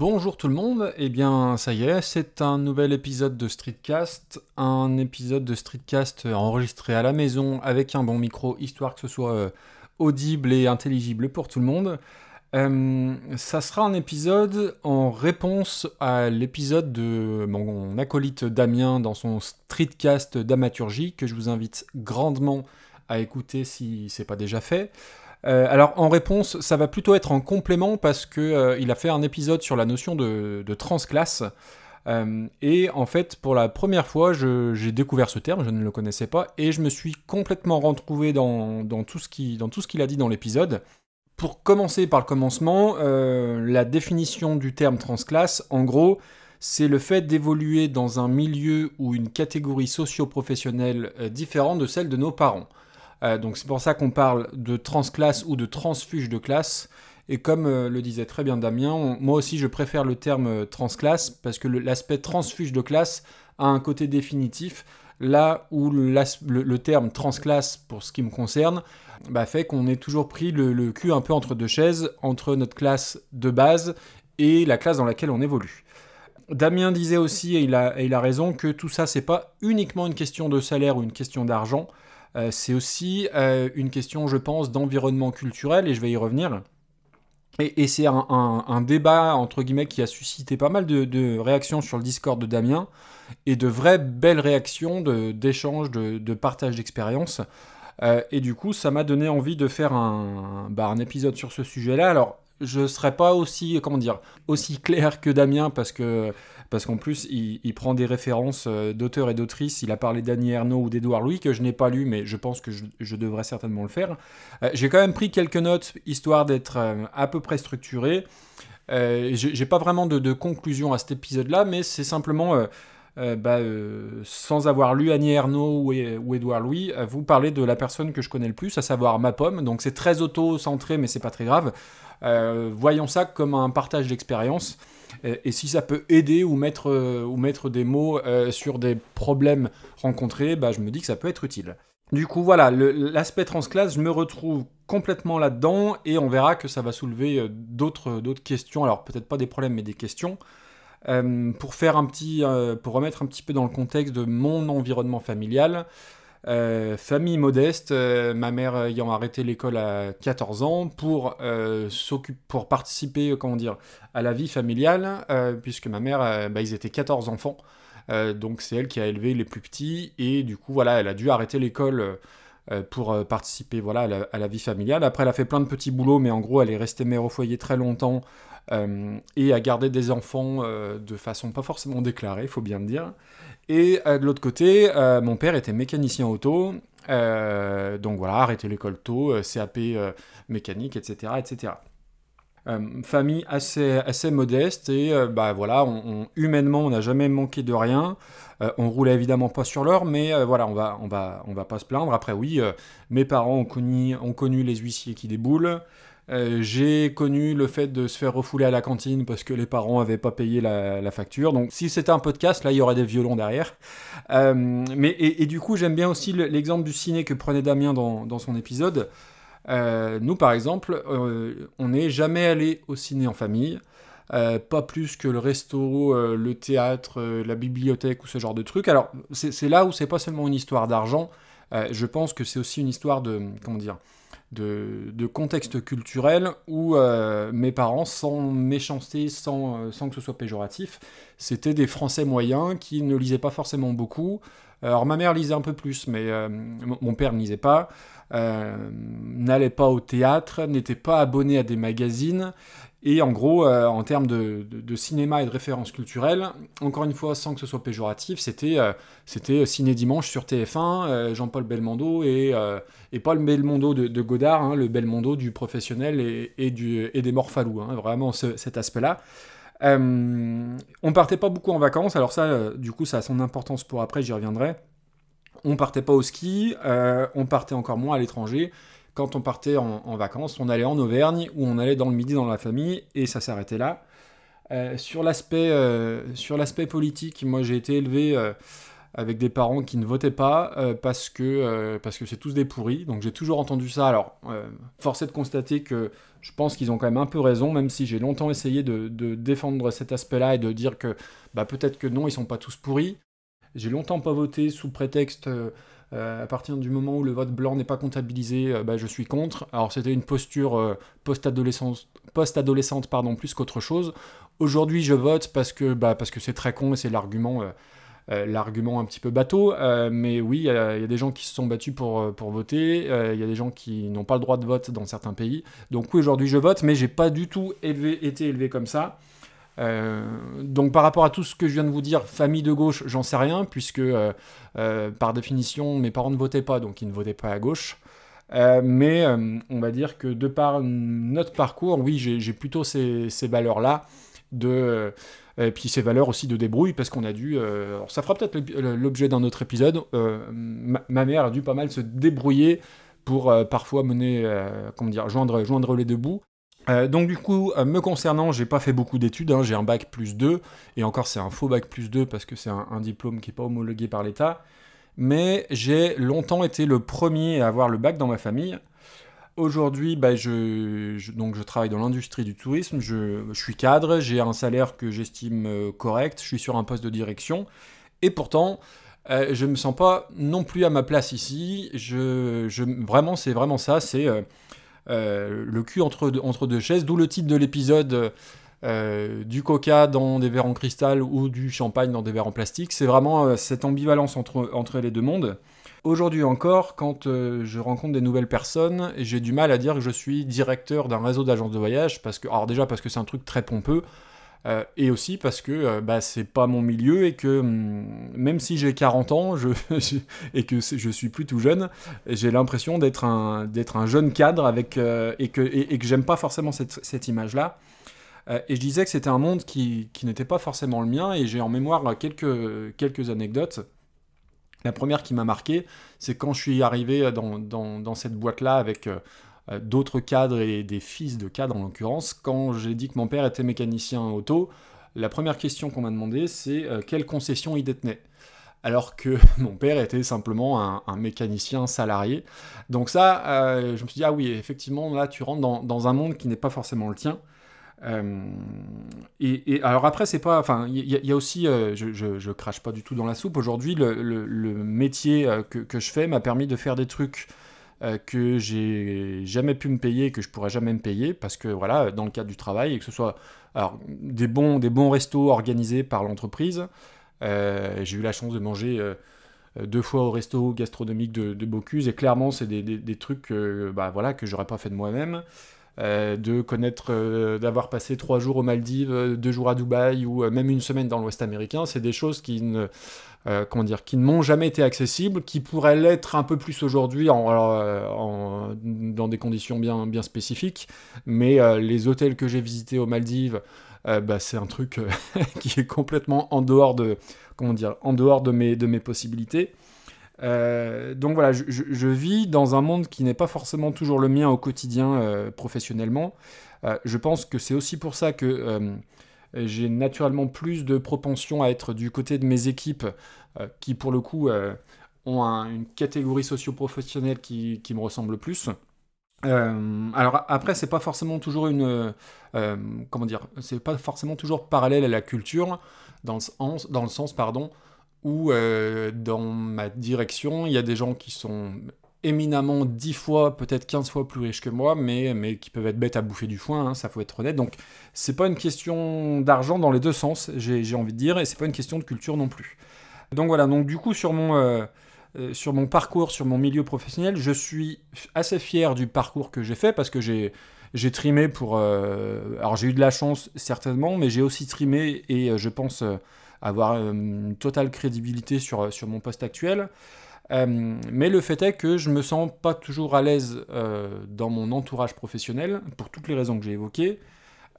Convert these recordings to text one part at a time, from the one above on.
Bonjour tout le monde, et eh bien ça y est, c'est un nouvel épisode de Streetcast, un épisode de Streetcast enregistré à la maison avec un bon micro, histoire que ce soit euh, audible et intelligible pour tout le monde. Euh, ça sera un épisode en réponse à l'épisode de mon acolyte Damien dans son Streetcast d'amaturgie que je vous invite grandement à écouter si c'est pas déjà fait. Euh, alors en réponse, ça va plutôt être en complément parce que euh, a fait un épisode sur la notion de, transclasse. Euh, et en fait, pour la première fois, j'ai découvert ce terme, je ne le connaissais pas, et je me suis complètement retrouvé dans, tout ce qu'il a dit dans l'épisode. Pour commencer par le commencement, la définition du terme transclasse, en gros, c'est le fait d'évoluer dans un milieu ou une catégorie socio-professionnelle différente de celle de nos parents. Euh, donc c'est pour ça qu'on parle de transclasse ou de transfuge de classe. Et comme euh, le disait très bien Damien, moi aussi je préfère le terme euh, transclasse parce que l'aspect transfuge de classe a un côté définitif, là où le, terme transclasse, pour ce qui me concerne, bah, fait qu'on est toujours pris le, cul un peu entre deux chaises, entre notre classe de base et la classe dans laquelle on évolue. Damien disait aussi, et il a, et il a raison, que tout ça, c'est pas uniquement une question de salaire ou une question d'argent, euh, c'est aussi euh, une question, je pense, d'environnement culturel, et je vais y revenir. Et, c'est un, débat, entre guillemets, qui a suscité pas mal de, réactions sur le Discord de Damien, et de vraies belles réactions d'échanges, de, de, partage d'expériences. Euh, et du coup, ça m'a donné envie de faire un, bah, un épisode sur ce sujet-là. Alors, je serais pas aussi, comment dire, aussi clair que Damien, parce que parce qu'en plus, il, prend des références euh, d'auteurs et d'autrices. Il a parlé d'Annie Ernaux ou d'Edouard Louis, que je n'ai pas lu, mais je pense que je, devrais certainement le faire. Euh, j'ai quand même pris quelques notes, histoire d'être euh, à peu près structuré. J'ai pas vraiment de, conclusion à cet épisode-là, mais c'est simplement... Bah, sans avoir lu Annie Ernaux ou, ou Édouard Louis, vous parler de la personne que je connais le plus, à savoir ma pomme. Donc c'est très auto-centré, mais c'est pas très grave. Voyons ça comme un partage d'expérience. Et, si ça peut aider ou mettre, euh, ou mettre des mots euh, sur des problèmes rencontrés, bah, je me dis que ça peut être utile. Du coup, voilà, l'aspect transclasse, je me retrouve complètement là-dedans et on verra que ça va soulever euh, d'autres questions. Alors, peut-être pas des problèmes, mais des questions. pour faire un petit, pour remettre un petit peu dans le contexte de mon environnement familial, euh, famille modeste, euh, ma mère ayant arrêté l'école à 14 ans pour, euh, pour participer comment dire, à la vie familiale, puisque ma mère, bah, ils étaient 14 enfants, donc c'est elle qui a élevé les plus petits, et du coup, voilà, elle a dû arrêter l'école pour participer voilà, à la, vie familiale. Après, elle a fait plein de petits boulots, mais en gros, elle est restée mère au foyer très longtemps et a gardé des enfants de façon pas forcément déclarée, il faut bien le dire. Et euh, de l'autre côté, euh, mon père était mécanicien auto, euh, donc voilà, arrêté l'école tôt, CAP mécanique, etc. etc. famille assez, modeste et bah voilà, humainement on n'a jamais manqué de rien. on roulait évidemment pas sur l'or, mais voilà, on va, on, va, pas se plaindre. Après oui, mes parents ont connu les huissiers qui déboulent. Euh, j'ai connu le fait de se faire refouler à la cantine parce que les parents n'avaient pas payé la, facture. Donc si c'était un podcast, là il y aurait des violons derrière. Euh, mais, et, du coup j'aime bien aussi l'exemple du ciné que prenait Damien dans, son épisode. Euh, nous par exemple, on n'est jamais allé au ciné en famille. pas plus que le resto, le théâtre, la bibliothèque ou ce genre de trucs. Alors c'est là où c'est pas seulement une histoire d'argent, je pense que c'est aussi une histoire de comment dire de, contexte culturel où euh, mes parents, sans méchanceté, sans, euh, sans, que ce soit péjoratif, c'était des Français moyens qui ne lisaient pas forcément beaucoup. Alors ma mère lisait un peu plus, mais euh, mon père ne lisait pas. n'allait pas au théâtre, n'était pas abonné à des magazines, et en gros, euh, en termes de, cinéma et de références culturelles, encore une fois, sans que ce soit péjoratif, c'était euh, Ciné Dimanche sur TF1, euh, Jean-Paul Belmondo et, et pas le Belmondo de, Godard, hein, le Belmondo du professionnel et des Morphalous, hein, vraiment cet aspect-là. On partait pas beaucoup en vacances, alors ça, du coup, ça a son importance pour après, j'y reviendrai. On partait pas au ski, on partait encore moins à l'étranger quand on partait en, vacances, on allait en Auvergne ou on allait dans le midi dans la famille et ça s'arrêtait là. Euh, sur l'aspect euh, politique, moi j'ai été élevé euh, avec des parents qui ne votaient pas parce que parce que c'est tous des pourris. Donc j'ai toujours entendu ça. Alors force est de constater que je pense qu'ils ont quand même un peu raison, même si j'ai longtemps essayé de, défendre cet aspect-là et de dire que bah, peut-être que non, ils sont pas tous pourris. J'ai longtemps pas voté sous prétexte, euh, à partir du moment où le vote blanc n'est pas comptabilisé, euh, bah, je suis contre. Alors c'était une posture euh, post-adolescente, post-adolescente pardon, plus qu'autre chose. Aujourd'hui, je vote parce que bah, parce que c'est très con et c'est l'argument euh, l'argument un petit peu bateau, euh, mais oui, il y, a des gens qui se sont battus pour, euh, pour voter, il y a des gens qui n'ont pas le droit de vote dans certains pays. Donc oui, aujourd'hui je vote, mais j'ai pas du tout été élevé comme ça. donc par rapport à tout ce que je viens de vous dire, famille de gauche, j'en sais rien, puisque par définition, mes parents ne votaient pas, donc ils ne votaient pas à gauche. mais on va dire que de par notre parcours, oui, j'ai plutôt ces valeurs-là de et puis ces valeurs aussi de débrouille, parce qu'on a dû. Euh, ça fera peut-être l'objet d'un autre épisode. Euh, ma, mère a dû pas mal se débrouiller pour euh, parfois mener, comment dire, joindre, joindre les deux bouts. donc du coup, me concernant, j'ai pas fait beaucoup d'études, hein. j'ai un bac plus 2, et encore c'est un faux bac plus 2 parce que c'est un, un, diplôme qui n'est pas homologué par l'État, mais j'ai longtemps été le premier à avoir le bac dans ma famille, Aujourd'hui, bah, je, donc je travaille dans l'industrie du tourisme, je, suis cadre, j'ai un salaire que j'estime euh, correct, je suis sur un poste de direction, et pourtant, euh, je ne me sens pas non plus à ma place ici. Vraiment, c'est vraiment ça, c'est euh, le cul entre, deux chaises, d'où le titre de l'épisode. du coca dans des verres en cristal ou du champagne dans des verres en plastique. C'est vraiment cette ambivalence entre les deux mondes. Aujourd'hui encore, quand euh, je rencontre des nouvelles personnes, j'ai du mal à dire que je suis directeur d'un réseau d'agences de voyage, parce que, alors déjà parce que c'est un truc très pompeux, euh, et aussi parce que euh, bah, c'est pas mon milieu et que hum, même si j'ai 40 ans et que je suis plus tout jeune, j'ai l'impression d'être un, jeune cadre avec, et que, et, que j'aime pas forcément cette, image-là. et je disais que c'était un monde qui, n'était pas forcément le mien et j'ai en mémoire quelques anecdotes. La première qui m'a marqué, c'est quand je suis arrivé dans, cette boîte-là avec euh, euh, d'autres cadres et des fils de cadres en l'occurrence, quand j'ai dit que mon père était mécanicien auto, la première question qu'on m'a demandé, c'est euh, quelle concession il détenait? Alors que mon père était simplement un, mécanicien salarié. Donc ça, je me suis dit, ah oui, effectivement, là, tu rentres dans un monde qui n'est pas forcément le tien. Euh, et, alors après, c'est pas. Enfin, il y, a aussi. Euh, je, je, crache pas du tout dans la soupe. Aujourd'hui, le, métier euh, que, je fais m'a permis de faire des trucs que j'ai jamais pu me payer, que je pourrais jamais me payer, parce que voilà, dans le cadre du travail, et que ce soit alors, des, bons, des bons restos organisés par l'entreprise. j'ai eu la chance de manger deux fois au resto gastronomique de, de Bocuse, et clairement, c'est des, des, trucs bah, voilà, que j'aurais pas fait de moi-même. Euh, de connaître, euh, d'avoir passé trois jours aux Maldives, euh, deux jours à Dubaï ou même une semaine dans l'Ouest américain, c'est des choses qui ne, comment dire, qui ne m'ont jamais été accessibles, qui pourraient l'être un peu plus aujourd'hui en, dans des conditions bien, bien spécifiques. Mais les hôtels que j'ai visités aux Maldives, bah, c'est un truc qui est complètement en dehors de, comment dire, en dehors de mes, de mes possibilités. Euh, donc voilà, je, vis dans un monde qui n'est pas forcément toujours le mien au quotidien euh, professionnellement. Euh, je pense que c'est aussi pour ça que j'ai naturellement plus de propension à être du côté de mes équipes qui, pour le coup, ont une catégorie socio-professionnelle qui, me ressemble plus. alors après, c'est pas forcément toujours une, comment dire, c'est pas forcément toujours parallèle à la culture, dans le sens, dans le sens pardon, où euh, dans ma direction, il y a des gens qui sont éminemment 10 fois, peut-être 15 fois plus riches que moi, mais, mais qui peuvent être bêtes à bouffer du foin, hein, ça faut être honnête. Donc c'est pas une question d'argent dans les deux sens, j'ai envie de dire, et c'est pas une question de culture non plus. Donc voilà, donc du coup sur mon, euh, euh, sur mon parcours, sur mon milieu professionnel, je suis assez fier du parcours que j'ai fait parce que j'ai j'ai trimé pour... alors j'ai eu de la chance certainement, mais j'ai aussi trimé et je pense avoir euh, une totale crédibilité sur, sur mon poste actuel. Euh, mais le fait est que je me sens pas toujours à l'aise euh, dans mon entourage professionnel, pour toutes les raisons que j'ai évoquées.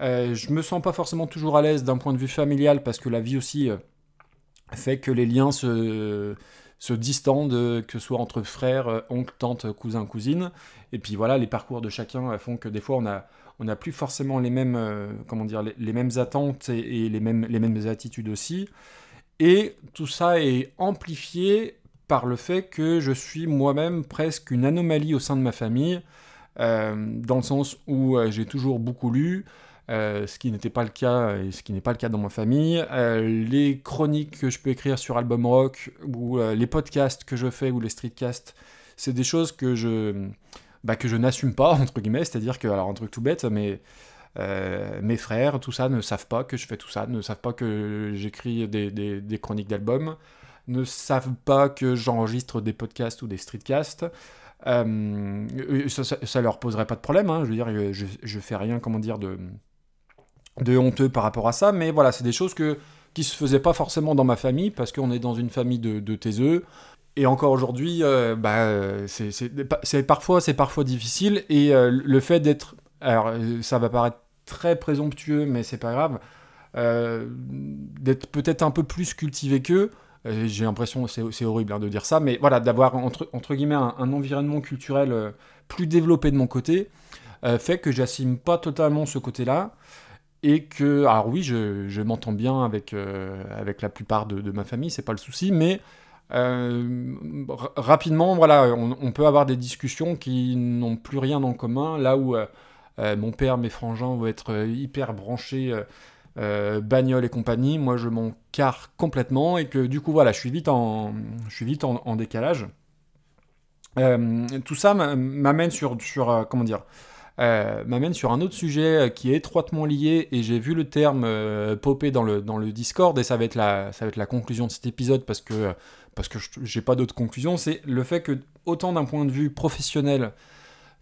Euh, je me sens pas forcément toujours à l'aise d'un point de vue familial, parce que la vie aussi fait que les liens se, se distendent, que ce soit entre frères, oncles, tantes, cousins, cousines. Et puis voilà, les parcours de chacun font que des fois on a, on n'a plus forcément les mêmes, euh, comment dire, les, mêmes attentes et, les, mêmes, attitudes aussi. Et tout ça est amplifié par le fait que je suis moi-même presque une anomalie au sein de ma famille. dans le sens où j'ai toujours beaucoup lu, ce qui n'était pas le cas et ce qui n'est pas le cas dans ma famille. les chroniques que je peux écrire sur Album Rock ou les podcasts que je fais ou les streetcasts, c'est des choses que je, bah, que je n'assume pas, entre guillemets, c'est-à-dire que, alors un truc tout bête, mais euh, mes frères, tout ça, ne savent pas que je fais tout ça, ne savent pas que j'écris des, chroniques d'albums, ne savent pas que j'enregistre des podcasts ou des streetcasts. Euh, ça, leur poserait pas de problème, hein. je veux dire, je, je, fais rien, comment dire, de, de honteux par rapport à ça, mais voilà, c'est des choses que, qui se faisaient pas forcément dans ma famille, parce qu'on est dans une famille de, de taiseux, et encore aujourd'hui, euh, bah, c'est parfois, difficile. Et le fait d'être alors euh, ça va paraître très présomptueux, mais c'est pas grave, euh, d'être peut-être un peu plus cultivé qu'eux. Euh, j'ai l'impression, c'est horrible hein, de dire ça, mais voilà, d'avoir entre, guillemets un, environnement culturel plus développé de mon côté, fait que j'assume pas totalement ce côté-là. Et que, alors oui, je, m'entends bien avec, avec la plupart de, ma famille, c'est pas le souci, mais rapidement, voilà, on, peut avoir des discussions qui n'ont plus rien en commun, là où euh, mon père, mes frangins vont être euh, hyper branchés euh, bagnole et compagnie. Moi, je m'en carre complètement et que du coup, voilà, je suis vite en, je suis vite en, décalage. tout ça m'amène sur, sur comment dire, m'amène sur un autre sujet qui est étroitement lié et j'ai vu le terme popper dans le, dans le Discord et ça va être la, ça va être la conclusion de cet épisode parce que, parce que j'ai pas d'autre conclusion, c'est le fait que autant d'un point de vue professionnel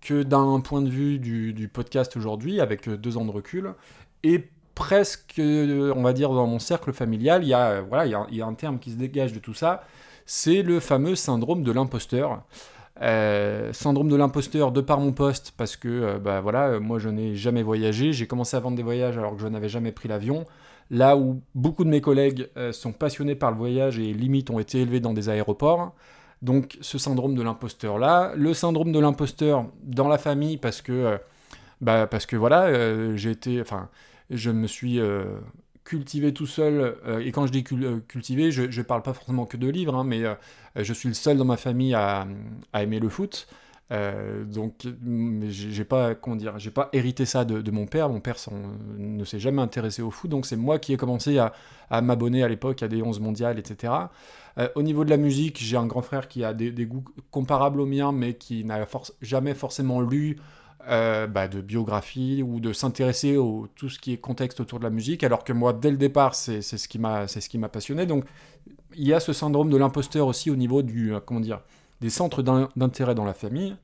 que d'un point de vue du, podcast aujourd'hui, avec euh, deux ans de recul, et presque, euh, on va dire, dans mon cercle familial, il y a, euh, voilà, il y a, un terme qui se dégage de tout ça, c'est le fameux syndrome de l'imposteur. syndrome de l'imposteur de par mon poste, parce que bah, voilà, moi je n'ai jamais voyagé, j'ai commencé à vendre des voyages alors que je n'avais jamais pris l'avion, là où beaucoup de mes collègues sont passionnés par le voyage et limite ont été élevés dans des aéroports. Donc ce syndrome de l'imposteur là, le syndrome de l'imposteur dans la famille parce que euh, bah, parce que voilà, euh, j'ai été enfin je me suis euh, cultivé tout seul et quand je dis cultivé, je ne parle pas forcément que de livres hein, mais je suis le seul dans ma famille à aimer le foot. Euh, donc, j'ai pas, comment dire, j'ai pas hérité ça de, mon père. Mon père ne s'est jamais intéressé au foot, donc c'est moi qui ai commencé à, m'abonner à l'époque à des 11 mondiales, etc. Euh, au niveau de la musique, j'ai un grand frère qui a des, goûts comparables aux miens, mais qui n'a jamais forcément lu euh, bah, de biographie ou de s'intéresser à tout ce qui est contexte autour de la musique, alors que moi, dès le départ, c'est ce qui m'a passionné. Donc, il y a ce syndrome de l'imposteur aussi au niveau du, comment dire, des centres d'intérêt dans la famille.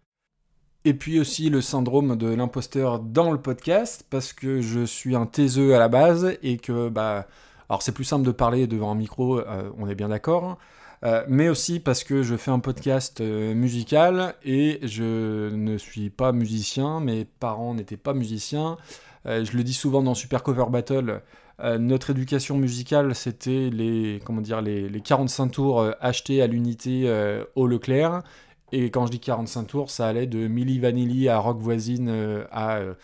Et puis aussi le syndrome de l'imposteur dans le podcast, parce que je suis un taiseux à la base et que, bah, alors c'est plus simple de parler devant un micro, euh, on est bien d'accord, euh, mais aussi parce que je fais un podcast euh, musical et je ne suis pas musicien, mes parents n'étaient pas musiciens. je le dis souvent dans Super Cover Battle, notre éducation musicale, c'était les, comment dire, les, les 45 tours achetés à l'unité au Leclerc. Et quand je dis 45 tours, ça allait de Milli Vanilli à Rock Voisine euh, à, euh,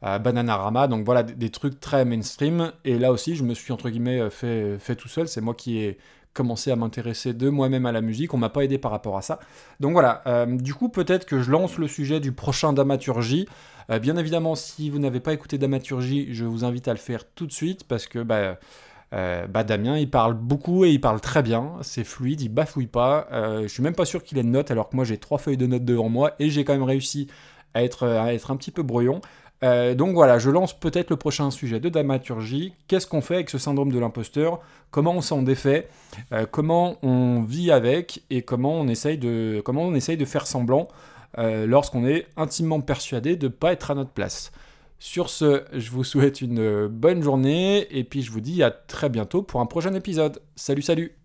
à Bananarama. Donc voilà, des, trucs très mainstream. Et là aussi, je me suis entre guillemets euh, fait, fait tout seul. C'est moi qui ai commencé à m'intéresser de moi-même à la musique. On m'a pas aidé par rapport à ça. Donc voilà, du coup, peut-être que je lance le sujet du prochain Damaturgie. bien évidemment, si vous n'avez pas écouté Damaturgie, je vous invite à le faire tout de suite parce que bah, euh, bah Damien, il parle beaucoup et il parle très bien, c'est fluide, il bafouille pas. Euh, je suis même pas sûr qu'il ait de notes, alors que moi j'ai trois feuilles de notes devant moi et j'ai quand même réussi à être, à être un petit peu brouillon. Euh, donc voilà, je lance peut-être le prochain sujet de dramaturgie. Qu'est-ce qu'on fait avec ce syndrome de l'imposteur? Comment on s'en défait? Comment on vit avec Et comment on essaye de, comment on essaye de faire semblant lorsqu'on est intimement persuadé de ne pas être à notre place? Sur ce, je vous souhaite une bonne journée et puis je vous dis à très bientôt pour un prochain épisode. Salut salut